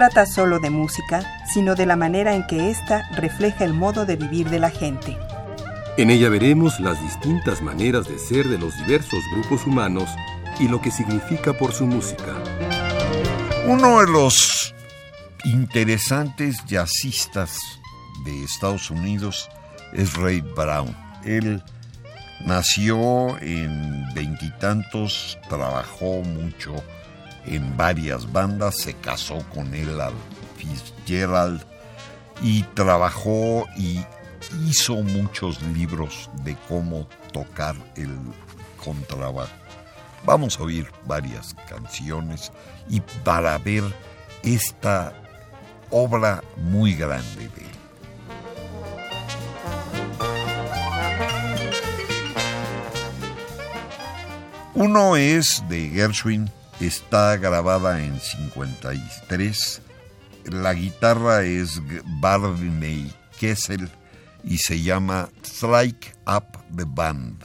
Trata solo de música, sino de la manera en que ésta refleja el modo de vivir de la gente. En ella veremos las distintas maneras de ser de los diversos grupos humanos y lo que significa por su música. Uno de los interesantes jazzistas de Estados Unidos es Ray Brown. Él nació en veintitantos, trabajó mucho en varias bandas, se casó con al Fitzgerald y trabajó y hizo muchos libros de cómo tocar el contrabajo. Vamos a oír varias canciones y para ver esta obra muy grande de él. Uno es de Gershwin, está grabada en 53. La guitarra es Barney Kessel y se llama Strike Up the Band.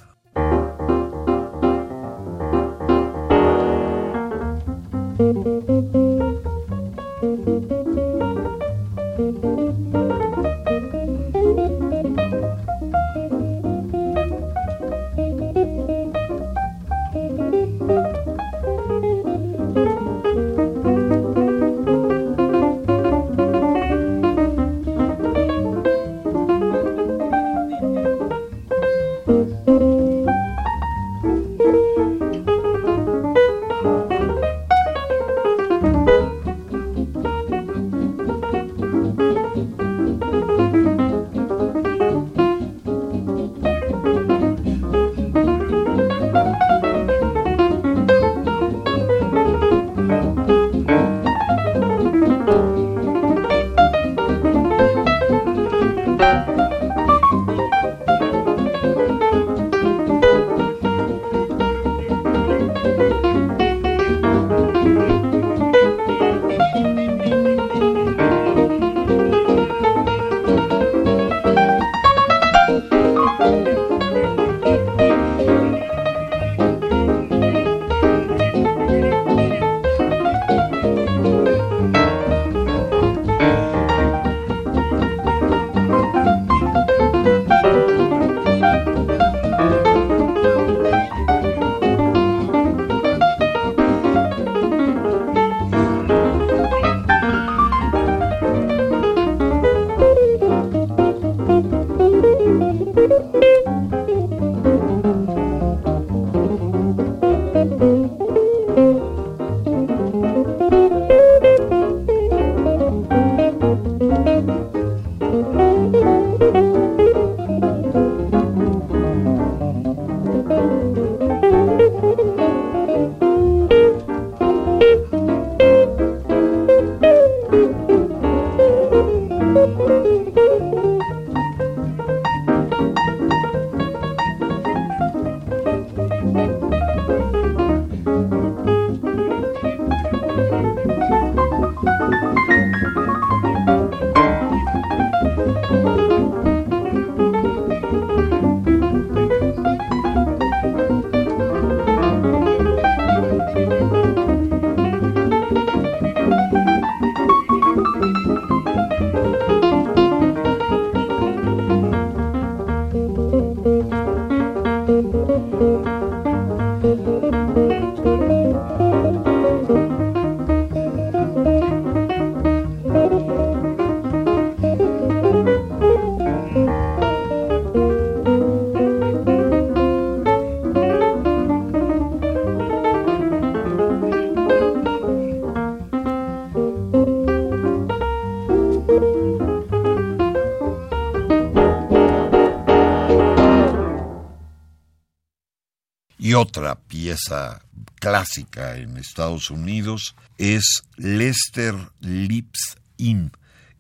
Otra pieza clásica en Estados Unidos es Lester Lips In.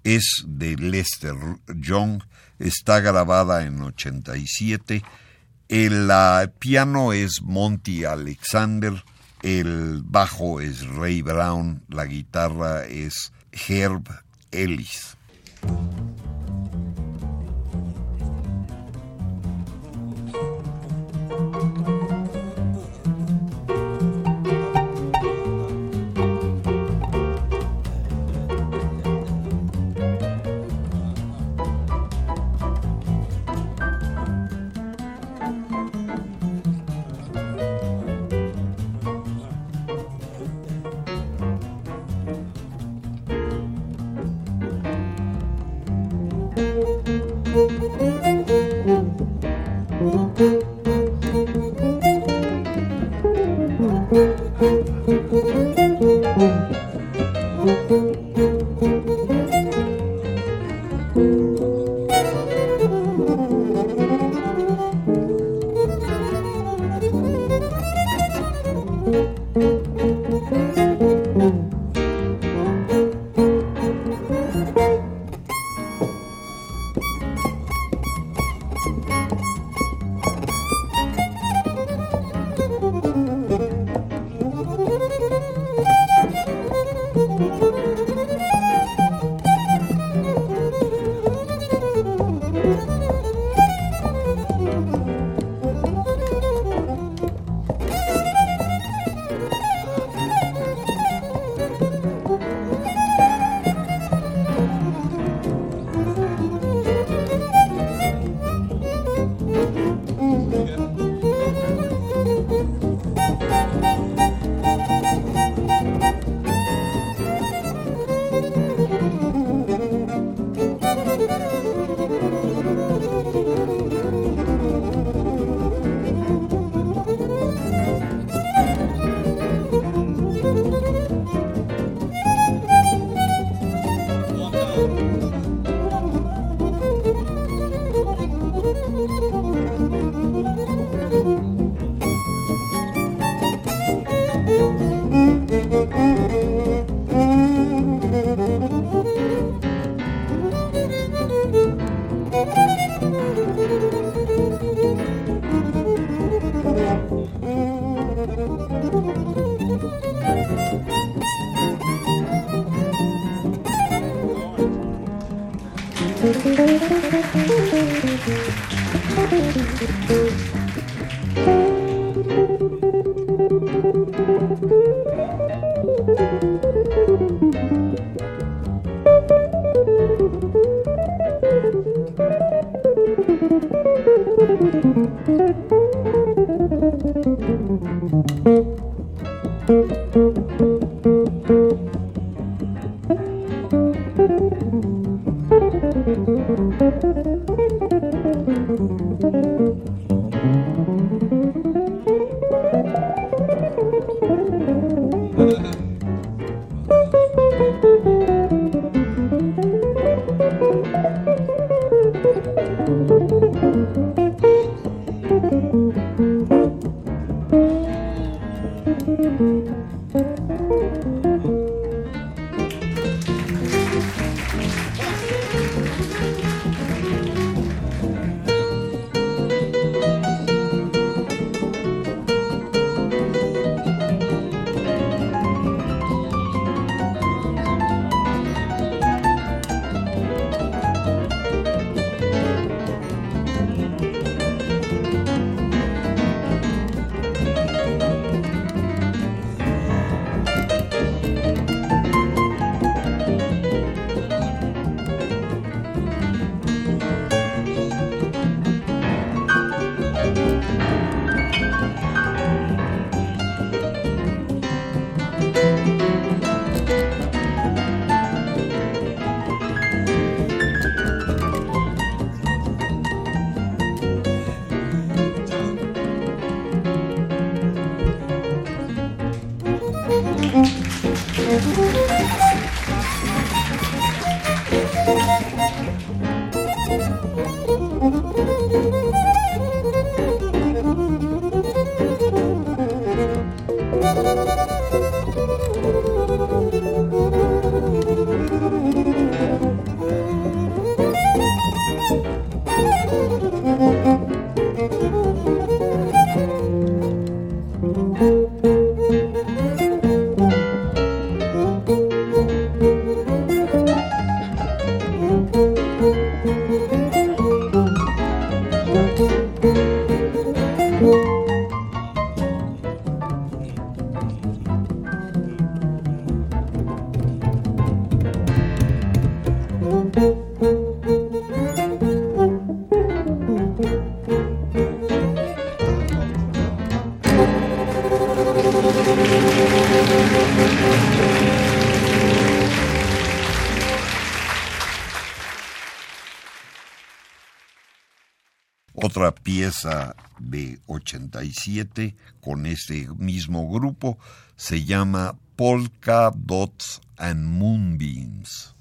Es de Lester Young, está grabada en 87. El piano es Monty Alexander, el bajo es Ray Brown, la guitarra es Herb Ellis. Pieza de 87 con este mismo grupo se llama Polka Dots and Moonbeams.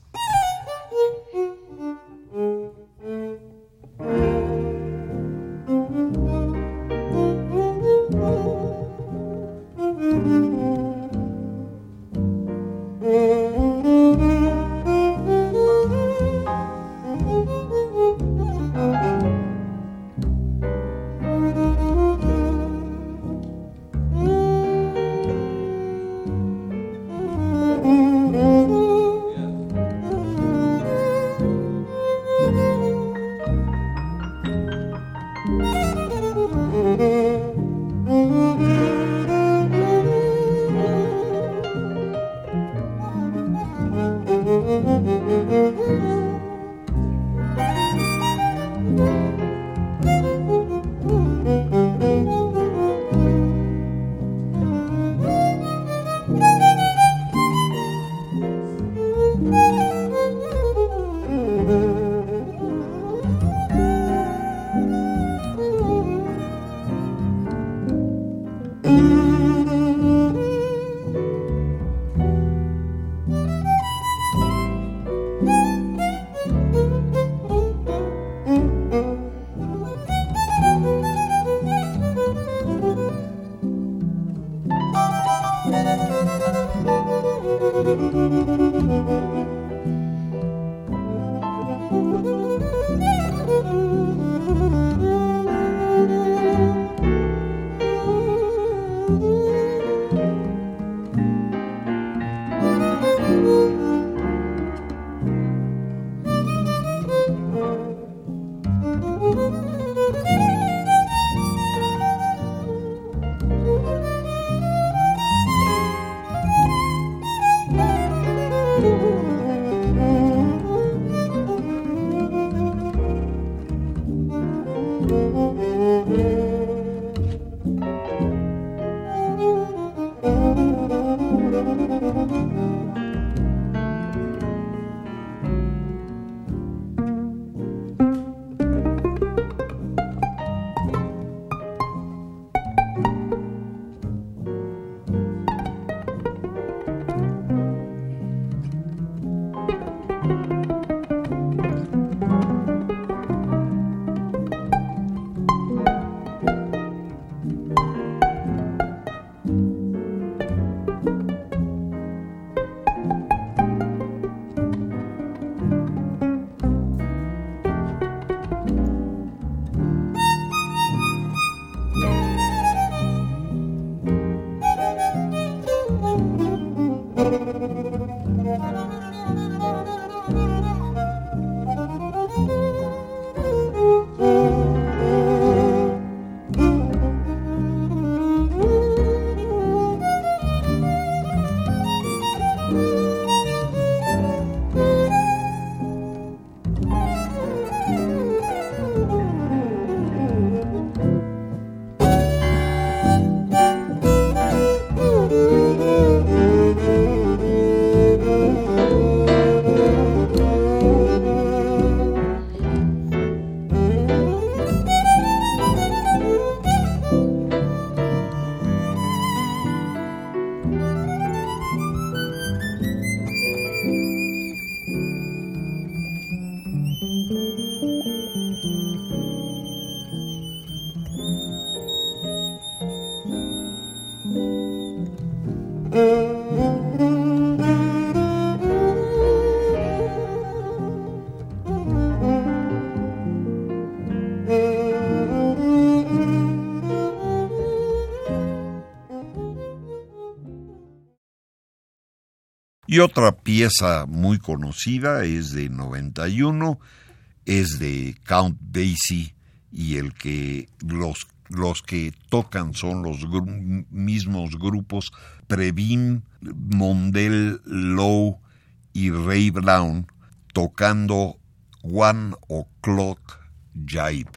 Y otra pieza muy conocida es de 91, es de Count Basie y el que los, los que tocan son los mismos grupos Previn, Mondel, Low y Ray Brown tocando One O'Clock Jive.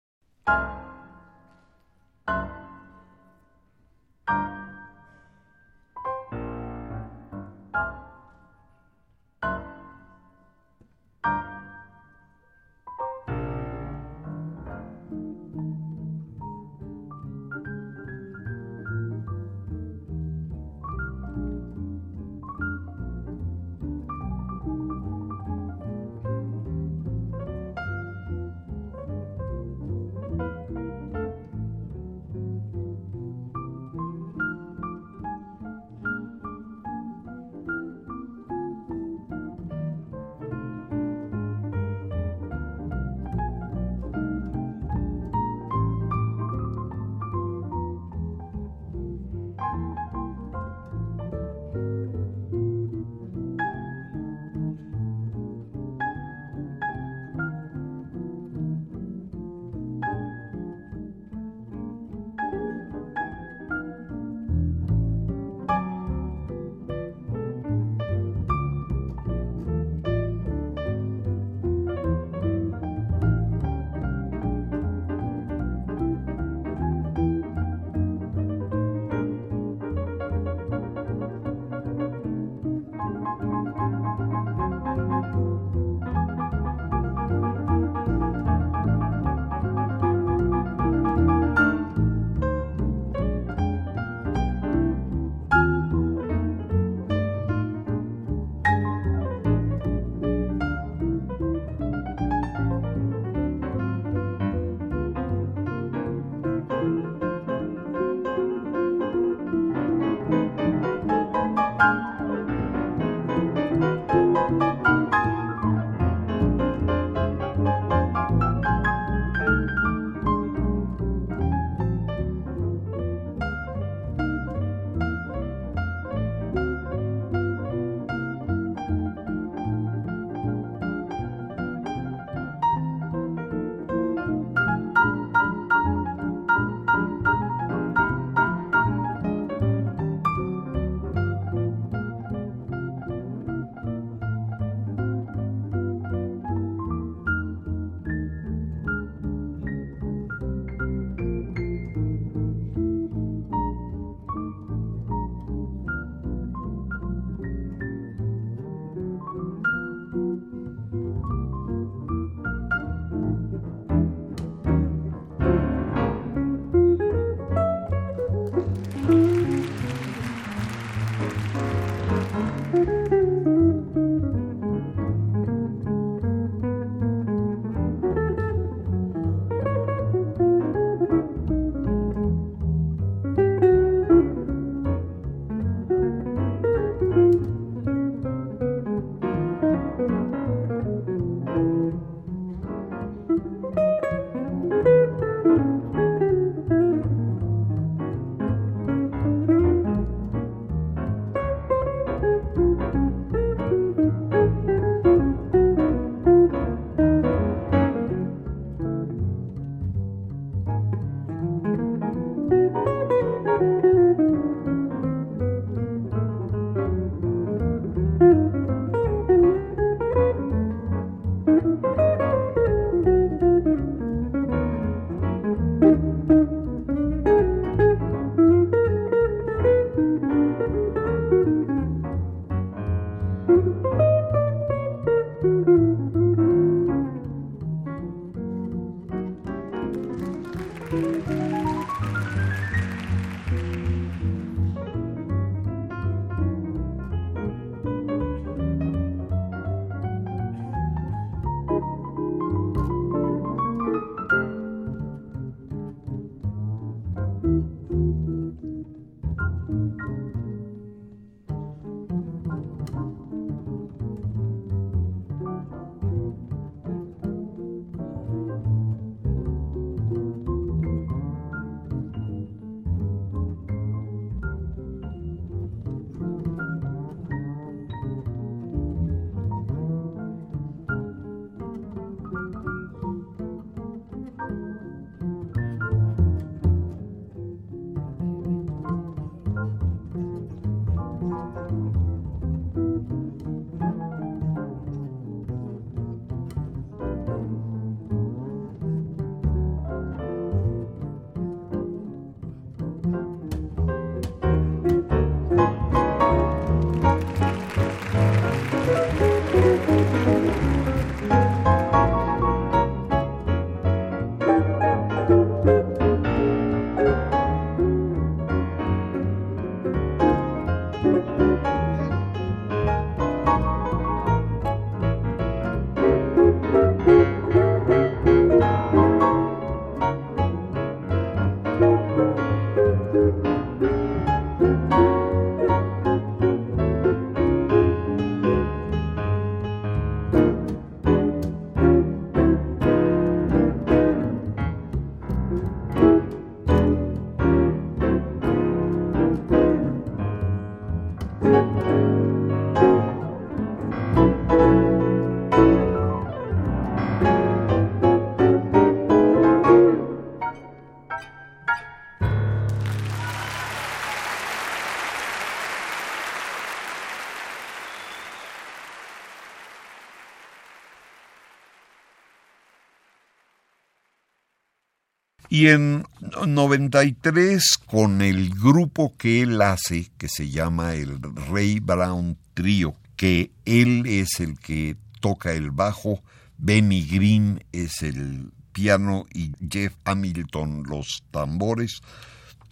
Y en 93, con el grupo que él hace, que se llama el Ray Brown Trio, que él es el que toca el bajo, Benny Green es el piano y Jeff Hamilton los tambores,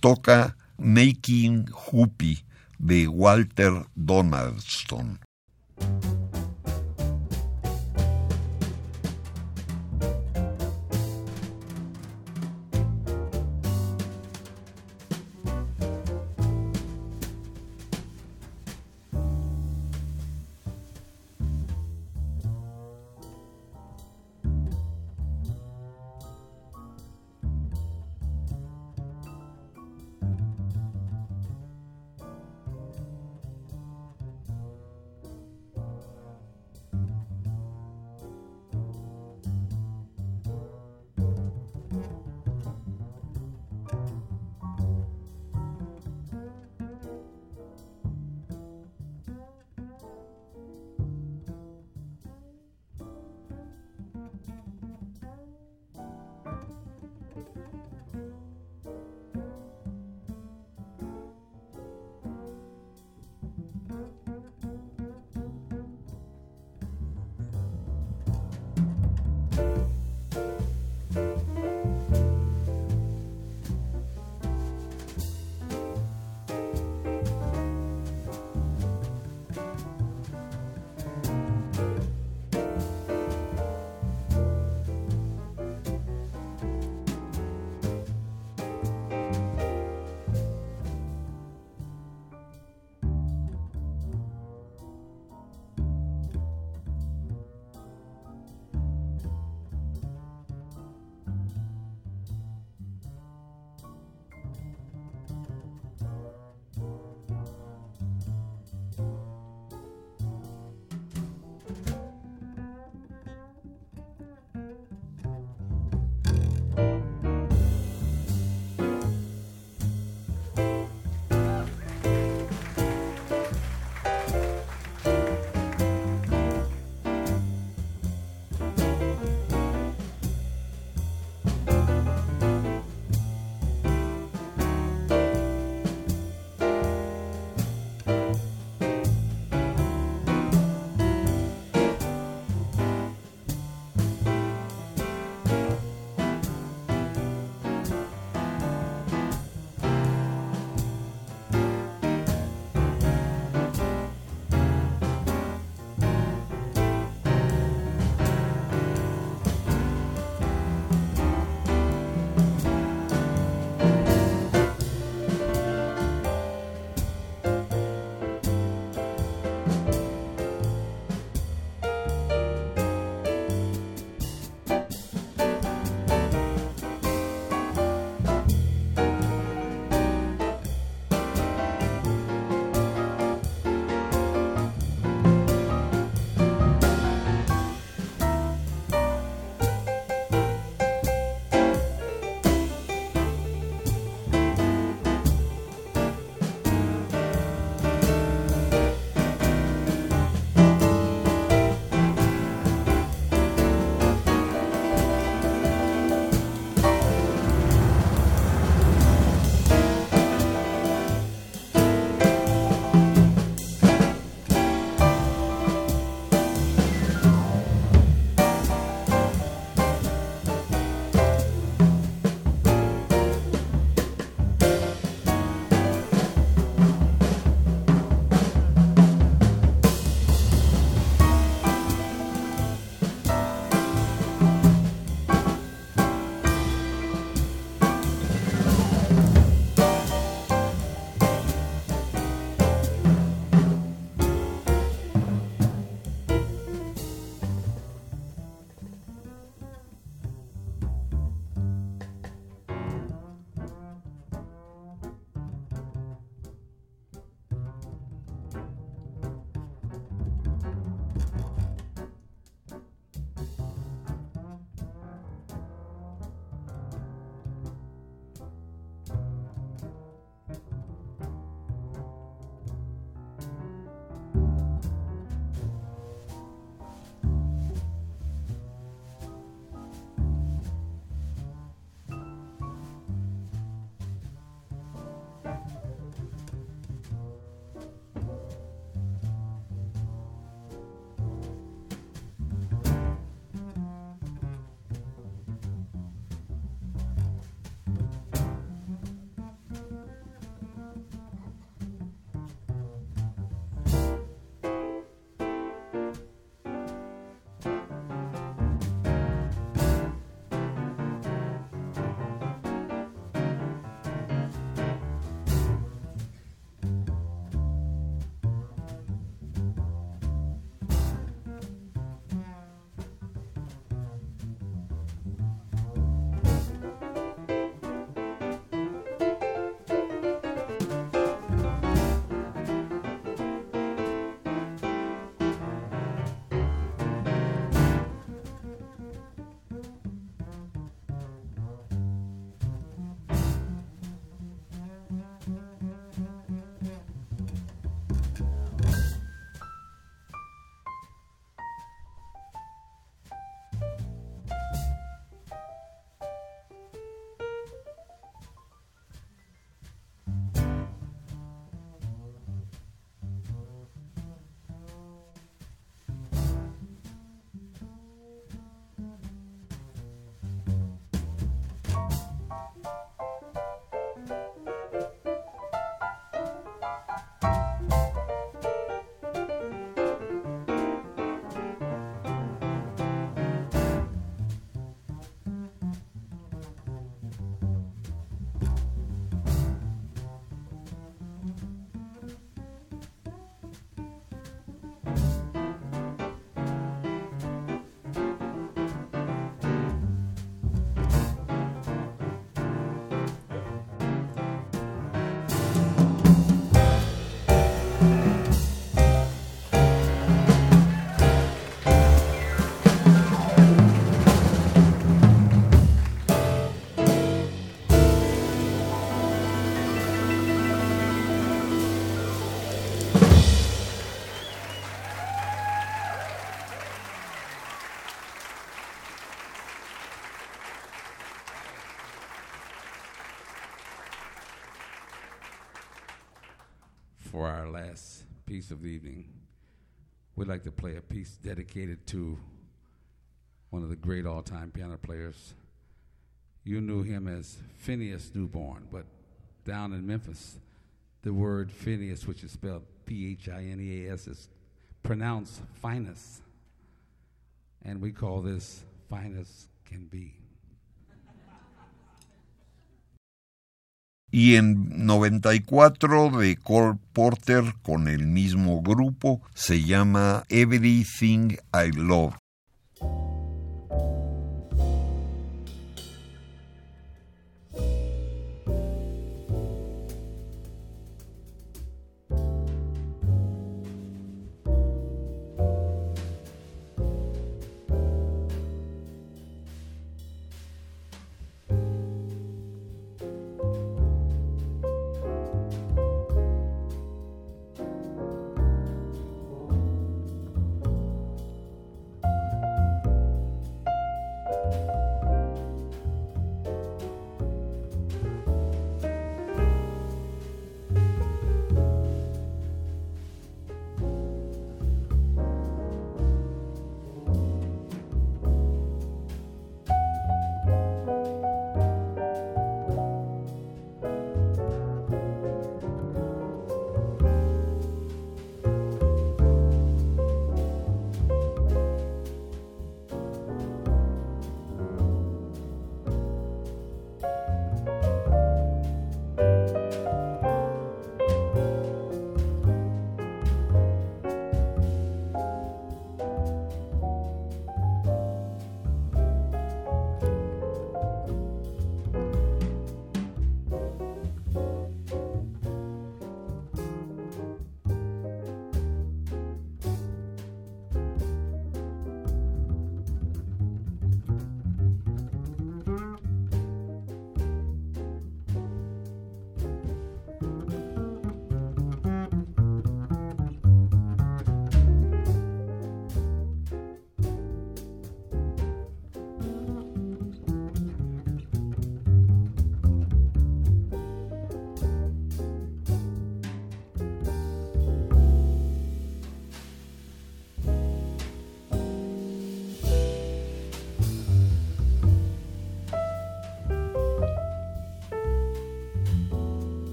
toca Making Hoopy de Walter Donaldson. For our last piece of the evening, we'd like to play a piece dedicated to one of the great all time piano players. You knew him as Phineas Newborn, but down in Memphis, the word Phineas, which is spelled P H I N E A S, is pronounced finest. And we call this finest can be. Y en 94 de Cole Porter con el mismo grupo se llama Everything I Love.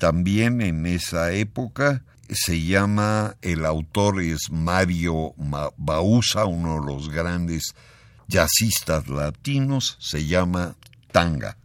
También en esa época se llama, el autor es Mario Bausa, uno de los grandes jazzistas latinos, se llama Tanga.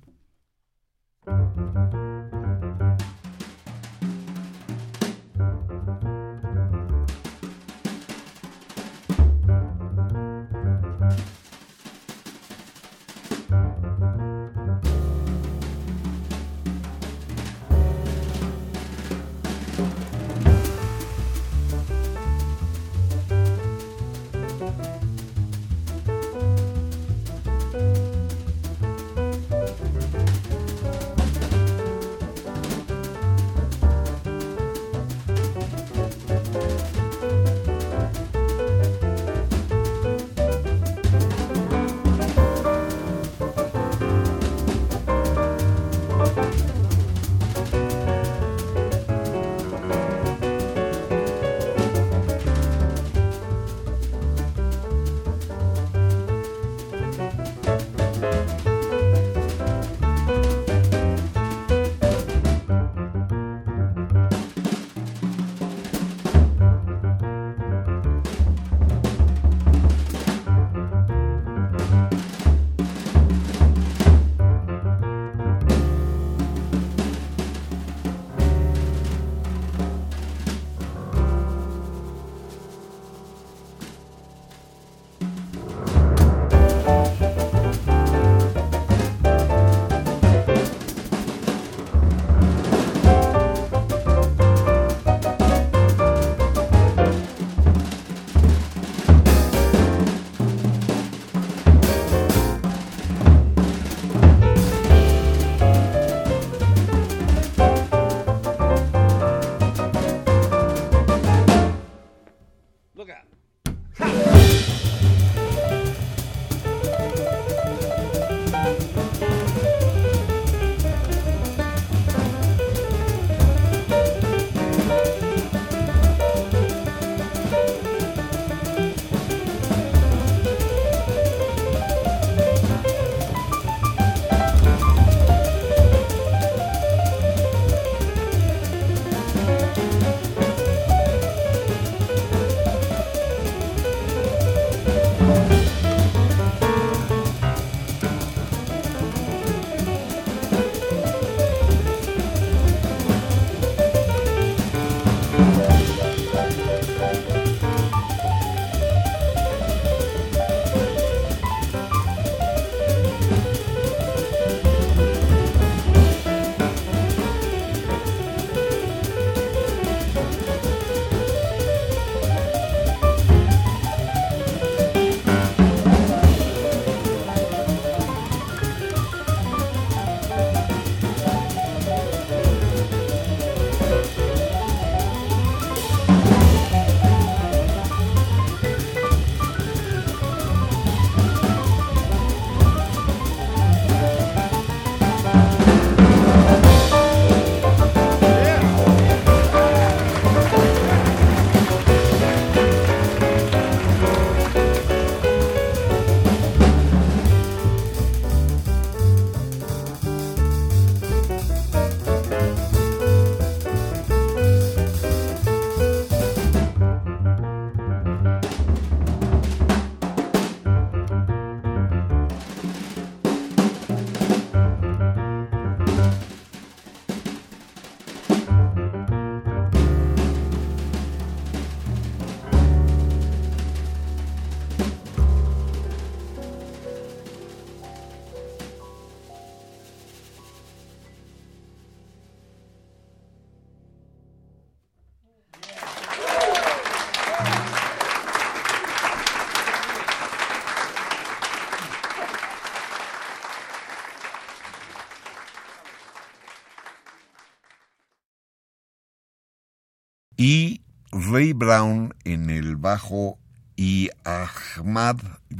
Y Ray Brown en el bajo y Ahmad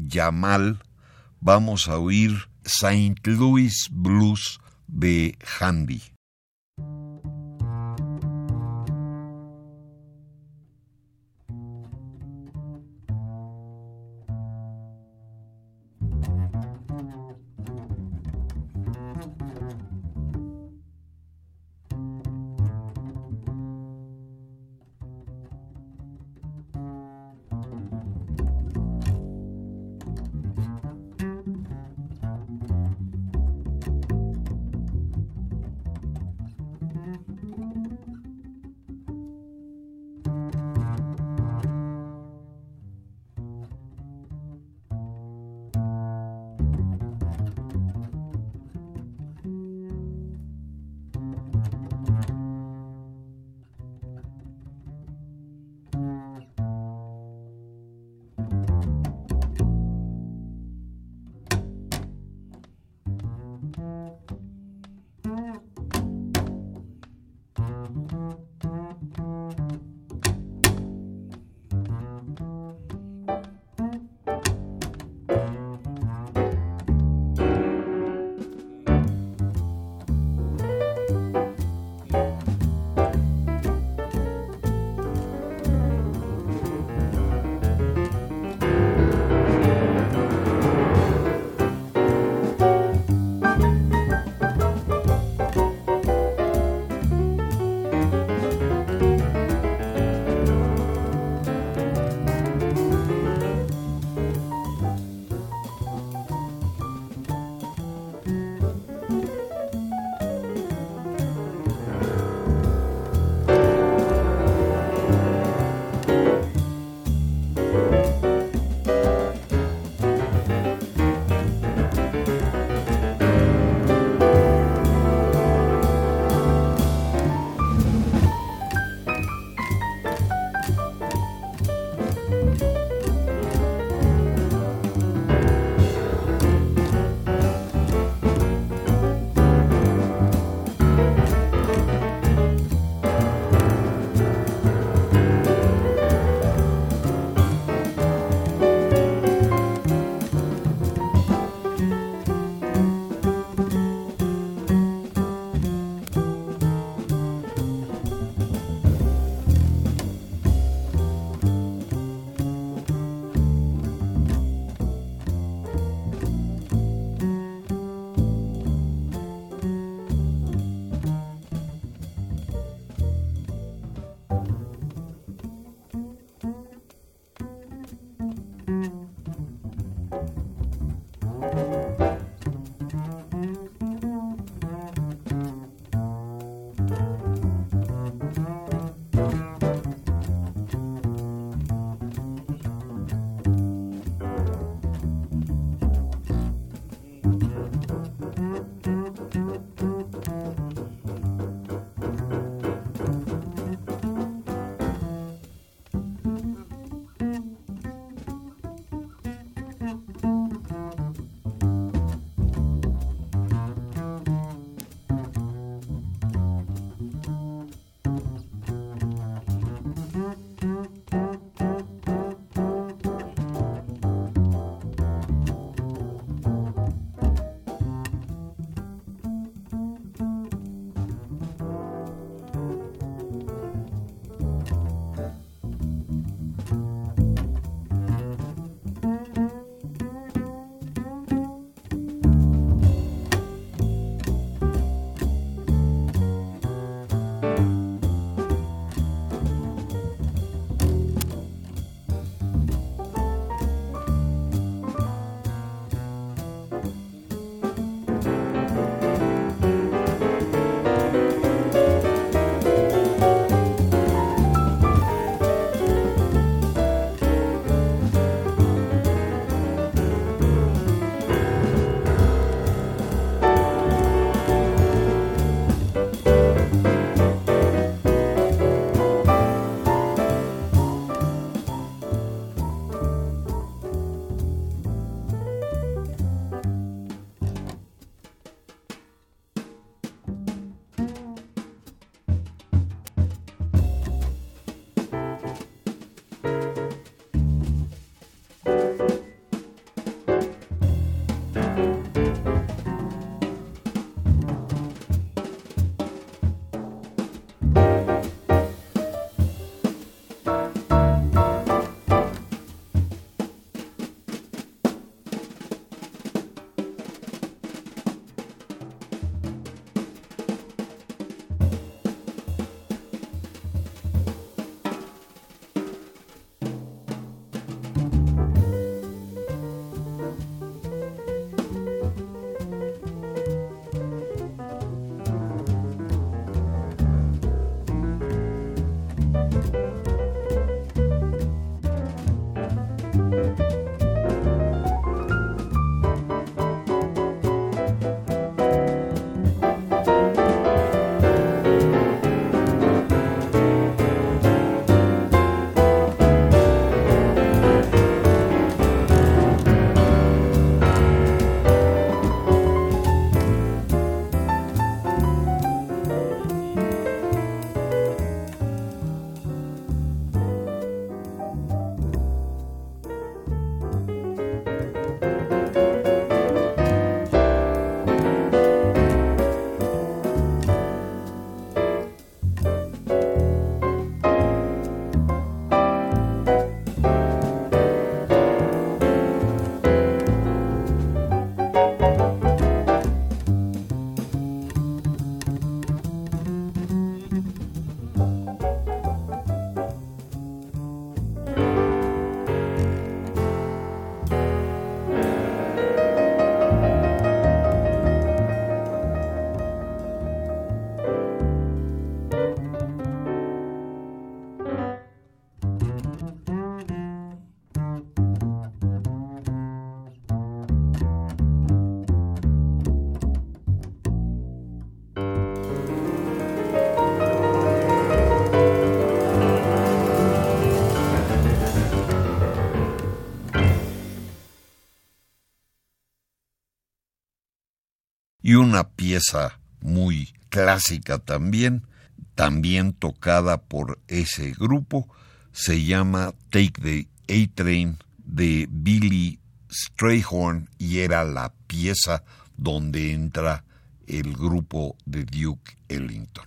Jamal vamos a oír St. Louis Blues de Handy. Y una pieza muy clásica también, también tocada por ese grupo, se llama Take the A-Train de Billy Strayhorn y era la pieza donde entra el grupo de Duke Ellington.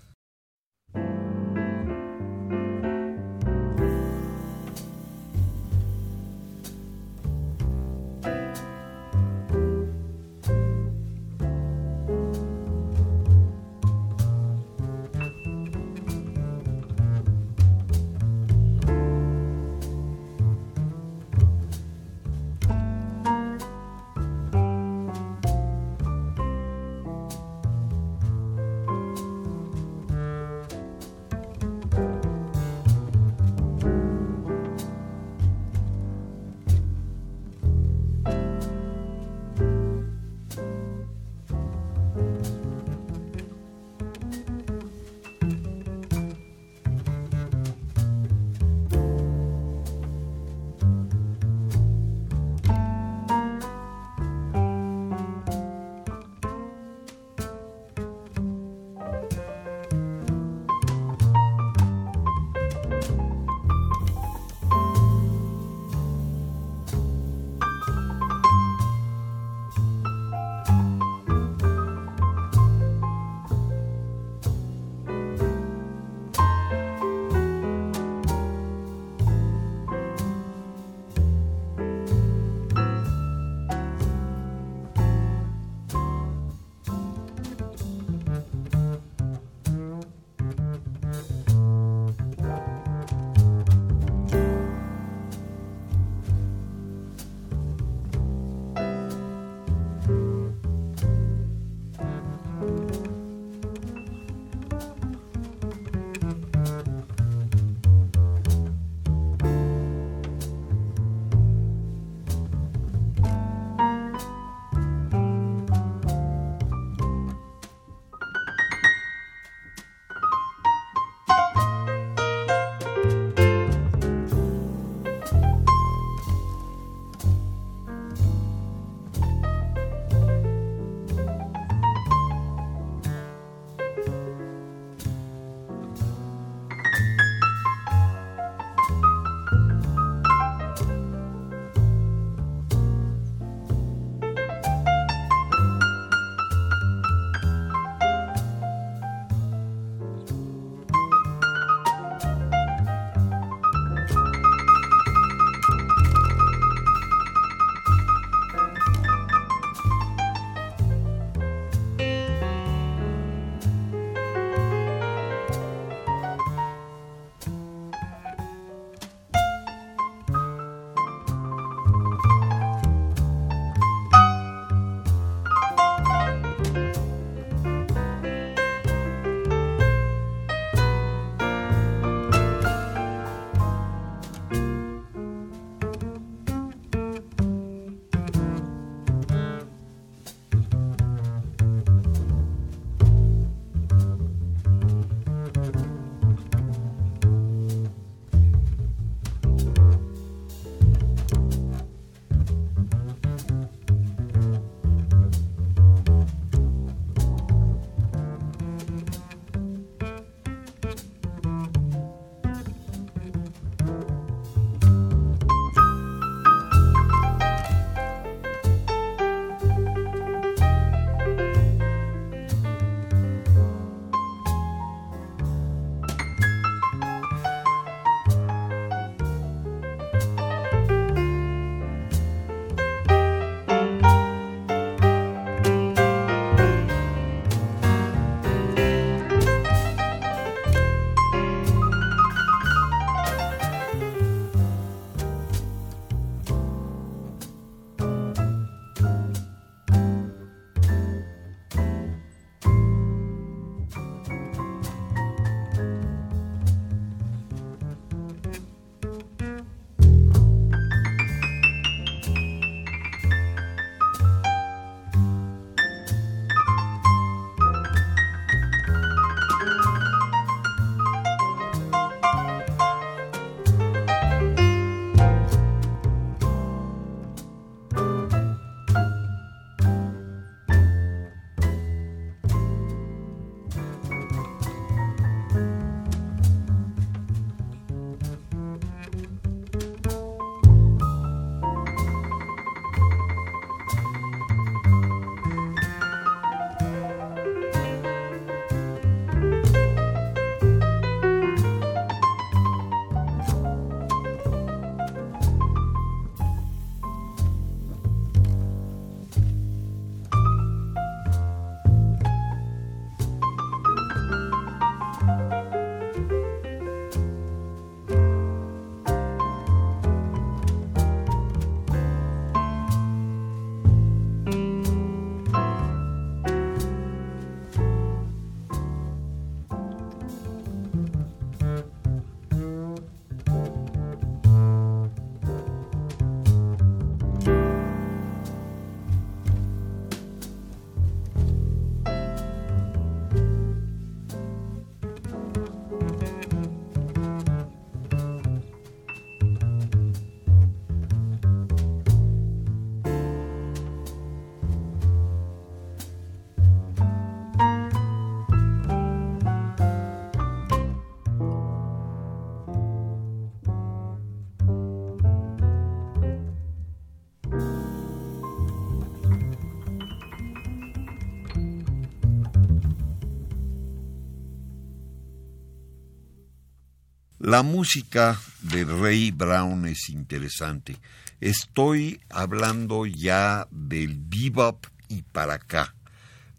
La música de Ray Brown es interesante. Estoy hablando ya del bebop y para acá,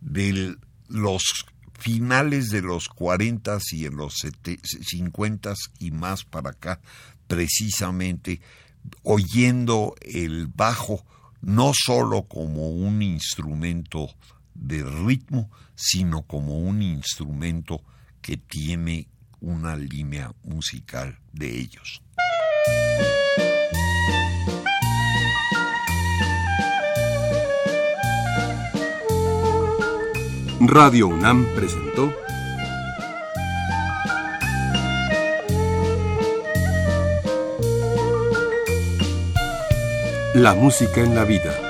de los finales de los 40 y en los 50 y más para acá, precisamente oyendo el bajo no solo como un instrumento de ritmo, sino como un instrumento que tiene una línea musical de ellos. Radio UNAM presentó La música en la vida.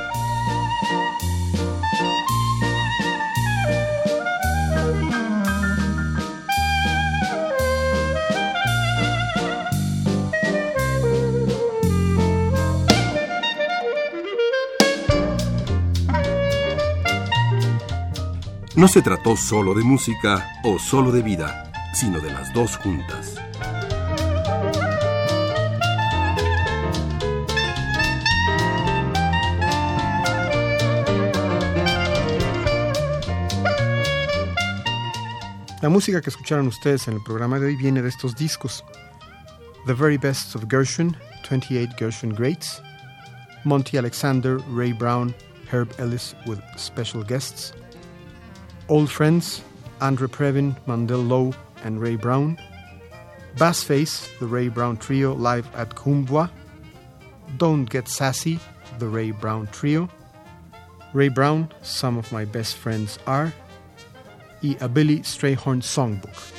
No se trató solo de música o solo de vida, sino de las dos juntas. La música que escucharon ustedes en el programa de hoy viene de estos discos. The Very Best of Gershwin, 28 Gershwin Greats, Monty Alexander, Ray Brown, Herb Ellis with special guests, Old Friends, Andre Previn, Mandel Lowe, and Ray Brown. Bassface, the Ray Brown Trio live at Kumbwa. Don't Get Sassy, the Ray Brown Trio. Ray Brown, Some of My Best Friends Are. E. Billy Strayhorn Songbook.